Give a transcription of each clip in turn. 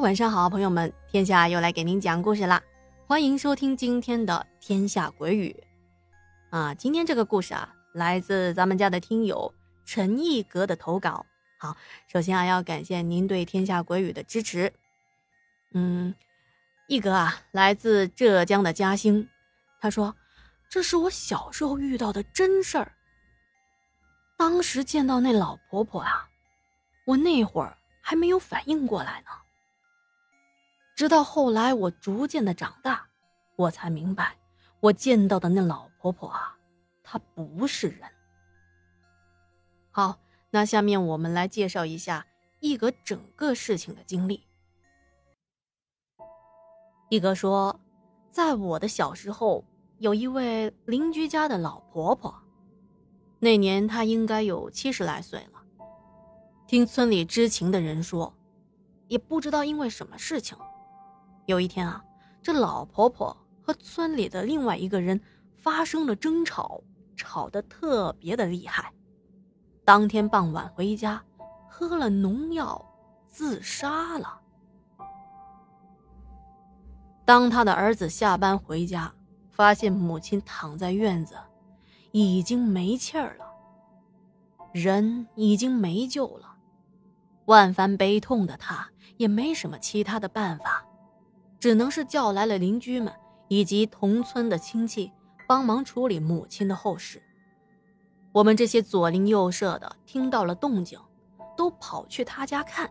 晚上好，朋友们，天下又来给您讲故事啦！欢迎收听今天的《天下鬼语》啊！今天这个故事啊，来自咱们家的听友陈毅格的投稿。好，首先啊，要感谢您对《天下鬼语》的支持。嗯，毅格啊，来自浙江的嘉兴，他说：“这是我小时候遇到的真事儿。当时见到那老婆婆啊，我那会儿还没有反应过来呢。”直到后来，我逐渐的长大，我才明白，我见到的那老婆婆啊，她不是人。好，那下面我们来介绍一下一格整个事情的经历。一格说，在我的小时候，有一位邻居家的老婆婆，那年她应该有七十来岁了。听村里知情的人说，也不知道因为什么事情。有一天啊，这老婆婆和村里的另外一个人发生了争吵，吵得特别的厉害。当天傍晚回家，喝了农药，自杀了。当他的儿子下班回家，发现母亲躺在院子，已经没气儿了，人已经没救了。万分悲痛的他，也没什么其他的办法。只能是叫来了邻居们以及同村的亲戚帮忙处理母亲的后事。我们这些左邻右舍的听到了动静，都跑去他家看。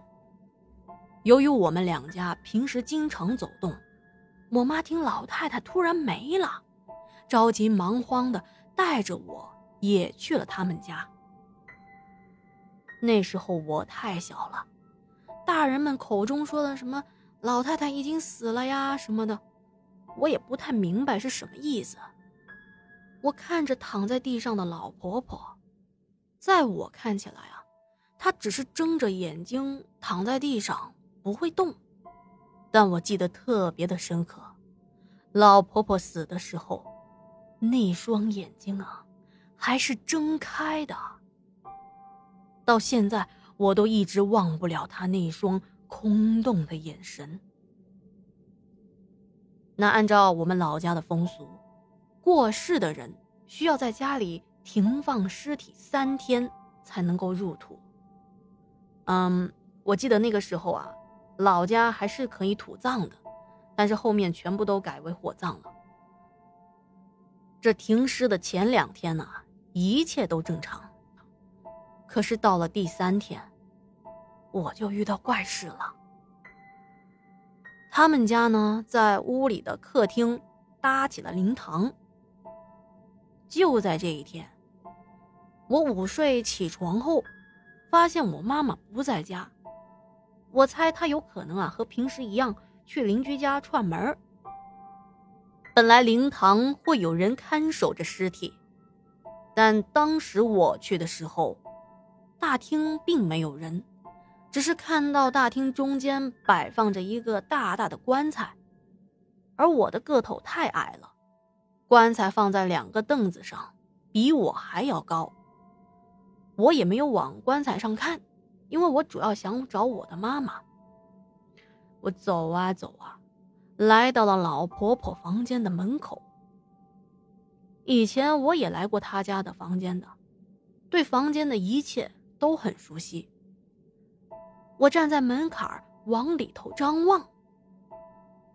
由于我们两家平时经常走动，我妈听老太太突然没了，着急忙慌的带着我也去了他们家。那时候我太小了，大人们口中说的什么？老太太已经死了呀，什么的，我也不太明白是什么意思。我看着躺在地上的老婆婆，在我看起来啊，她只是睁着眼睛躺在地上不会动。但我记得特别的深刻，老婆婆死的时候，那双眼睛啊，还是睁开的。到现在我都一直忘不了她那双。空洞的眼神。那按照我们老家的风俗，过世的人需要在家里停放尸体三天才能够入土。嗯，我记得那个时候啊，老家还是可以土葬的，但是后面全部都改为火葬了。这停尸的前两天呢，一切都正常，可是到了第三天。我就遇到怪事了。他们家呢，在屋里的客厅搭起了灵堂。就在这一天，我午睡起床后，发现我妈妈不在家。我猜她有可能啊，和平时一样去邻居家串门。本来灵堂会有人看守着尸体，但当时我去的时候，大厅并没有人。只是看到大厅中间摆放着一个大大的棺材，而我的个头太矮了，棺材放在两个凳子上，比我还要高。我也没有往棺材上看，因为我主要想找我的妈妈。我走啊走啊，来到了老婆婆房间的门口。以前我也来过她家的房间的，对房间的一切都很熟悉。我站在门槛往里头张望，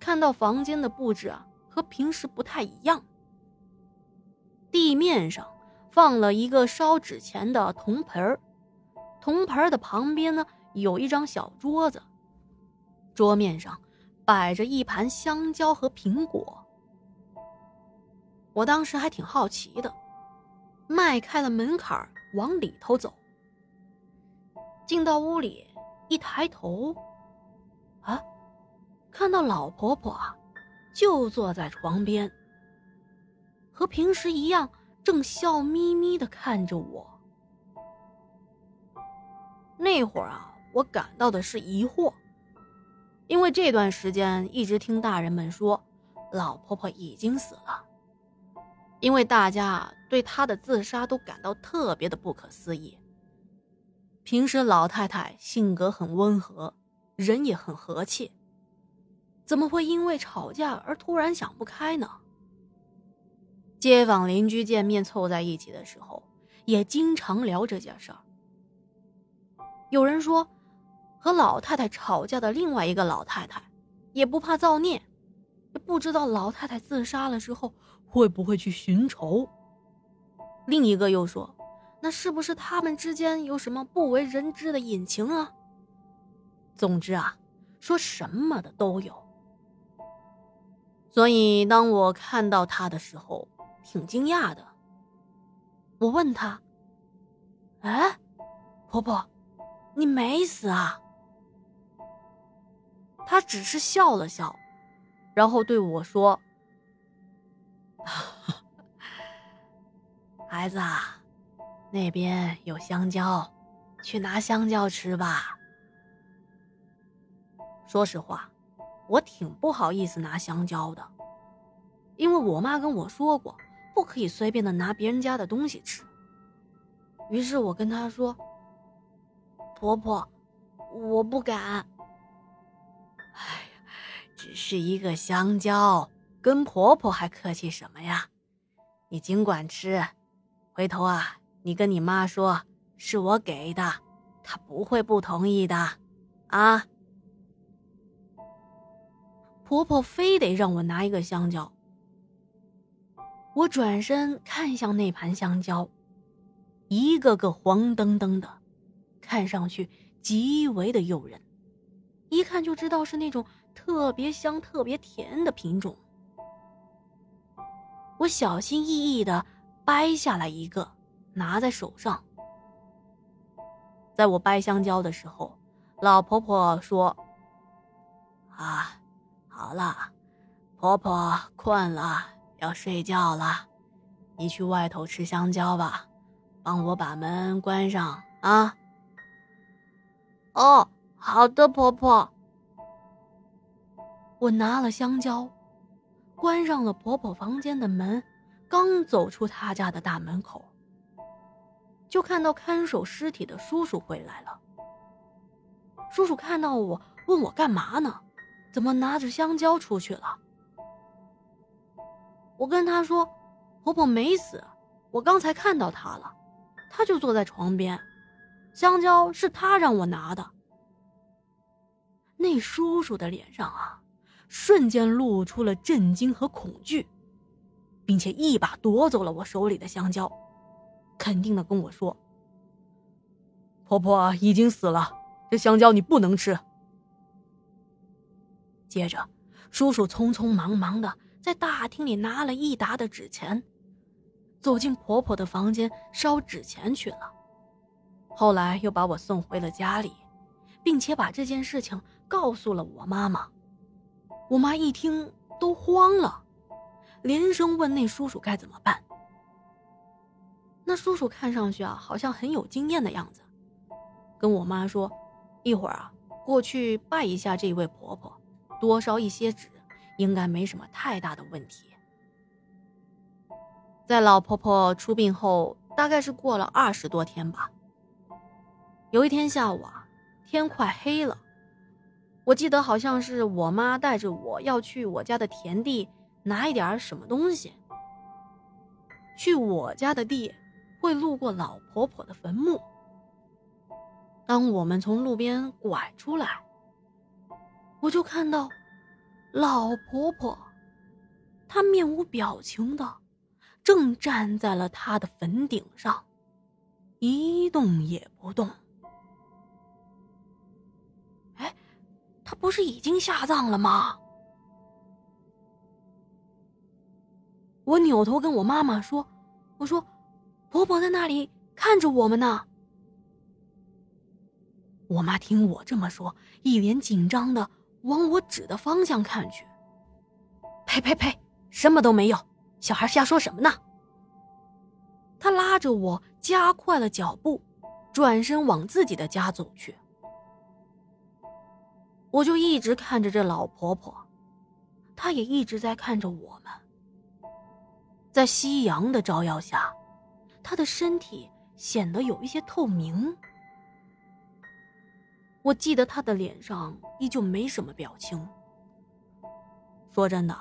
看到房间的布置啊和平时不太一样。地面上放了一个烧纸钱的铜盆，铜盆的旁边呢有一张小桌子，桌面上摆着一盘香蕉和苹果。我当时还挺好奇的，迈开了门槛往里头走，进到屋里。一抬头，啊，看到老婆婆啊，就坐在床边，和平时一样，正笑眯眯的看着我。那会儿啊，我感到的是疑惑，因为这段时间一直听大人们说，老婆婆已经死了，因为大家对她的自杀都感到特别的不可思议。平时老太太性格很温和，人也很和气，怎么会因为吵架而突然想不开呢？街坊邻居见面凑在一起的时候，也经常聊这件事儿。有人说，和老太太吵架的另外一个老太太，也不怕造孽，不知道老太太自杀了之后会不会去寻仇。另一个又说，那是不是他们之间有什么不为人知的隐情啊？总之啊，说什么的都有。所以当我看到他的时候，挺惊讶的。我问他：“哎，婆婆，你没死啊？”他只是笑了笑，然后对我说：“孩子啊，那边有香蕉，去拿香蕉吃吧。”说实话，我挺不好意思拿香蕉的，因为我妈跟我说过，不可以随便的拿别人家的东西吃。于是我跟她说：“婆婆，我不敢。”哎呀，只是一个香蕉，跟婆婆还客气什么呀？你尽管吃，回头啊，你跟你妈说是我给的，她不会不同意的，啊。婆婆非得让我拿一个香蕉，我转身看向那盘香蕉，一个个黄澄澄的，看上去极为的诱人，一看就知道是那种特别香、特别甜的品种。我小心翼翼的掰下来一个，拿在手上。在我掰香蕉的时候，老婆婆说：“啊。”好了，婆婆困了，要睡觉了，你去外头吃香蕉吧，帮我把门关上啊。哦，好的，婆婆。我拿了香蕉，关上了婆婆房间的门，刚走出她家的大门口，就看到看守尸体的叔叔回来了。叔叔看到我，问我干嘛呢？怎么拿着香蕉出去了？我跟他说：“婆婆没死，我刚才看到她了，她就坐在床边，香蕉是她让我拿的。”那叔叔的脸上啊，瞬间露出了震惊和恐惧，并且一把夺走了我手里的香蕉，肯定的跟我说：“婆婆已经死了，这香蕉你不能吃。”接着，叔叔匆匆忙忙的在大厅里拿了一沓的纸钱，走进婆婆的房间烧纸钱去了。后来又把我送回了家里，并且把这件事情告诉了我妈妈。我妈一听都慌了，连声问那叔叔该怎么办。那叔叔看上去啊，好像很有经验的样子，跟我妈说：“一会儿啊，过去拜一下这位婆婆。”多烧一些纸，应该没什么太大的问题。在老婆婆出殡后，大概是过了二十多天吧。有一天下午啊，天快黑了，我记得好像是我妈带着我要去我家的田地拿一点什么东西。去我家的地，会路过老婆婆的坟墓。当我们从路边拐出来。我就看到，老婆婆，她面无表情的，正站在了她的坟顶上，一动也不动。哎，她不是已经下葬了吗？我扭头跟我妈妈说：“我说，婆婆在那里看着我们呢。”我妈听我这么说，一脸紧张的。往我指的方向看去，呸呸呸，什么都没有，小孩瞎说什么呢？他拉着我加快了脚步，转身往自己的家走去。我就一直看着这老婆婆，她也一直在看着我们。在夕阳的照耀下，她的身体显得有一些透明。我记得他的脸上依旧没什么表情，说真的，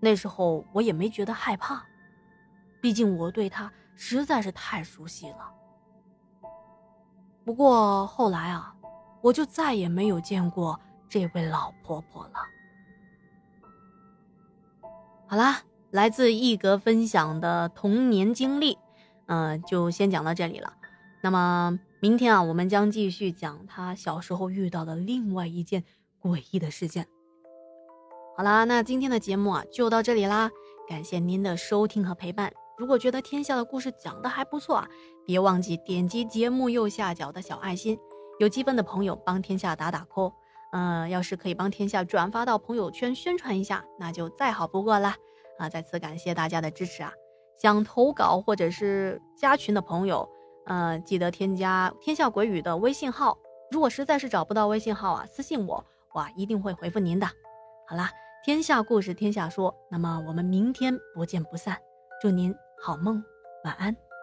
那时候我也没觉得害怕，毕竟我对她实在是太熟悉了。不过后来啊，我就再也没有见过这位老婆婆了。好啦，来自一格分享的童年经历，嗯，就先讲到这里了。那么明天啊，我们将继续讲他小时候遇到的另外一件诡异的事件。好啦，那今天的节目啊就到这里啦，感谢您的收听和陪伴。如果觉得天下的故事讲的还不错啊，别忘记点击节目右下角的小爱心，有积分的朋友帮天下打打 call。嗯，要是可以帮天下转发到朋友圈宣传一下，那就再好不过了啊！再次感谢大家的支持啊！想投稿或者是加群的朋友，呃，记得添加天下鬼语的微信号。如果实在是找不到微信号啊，私信我，我一定会回复您的。好啦。天下故事，天下说。那么我们明天不见不散。祝您好梦，晚安。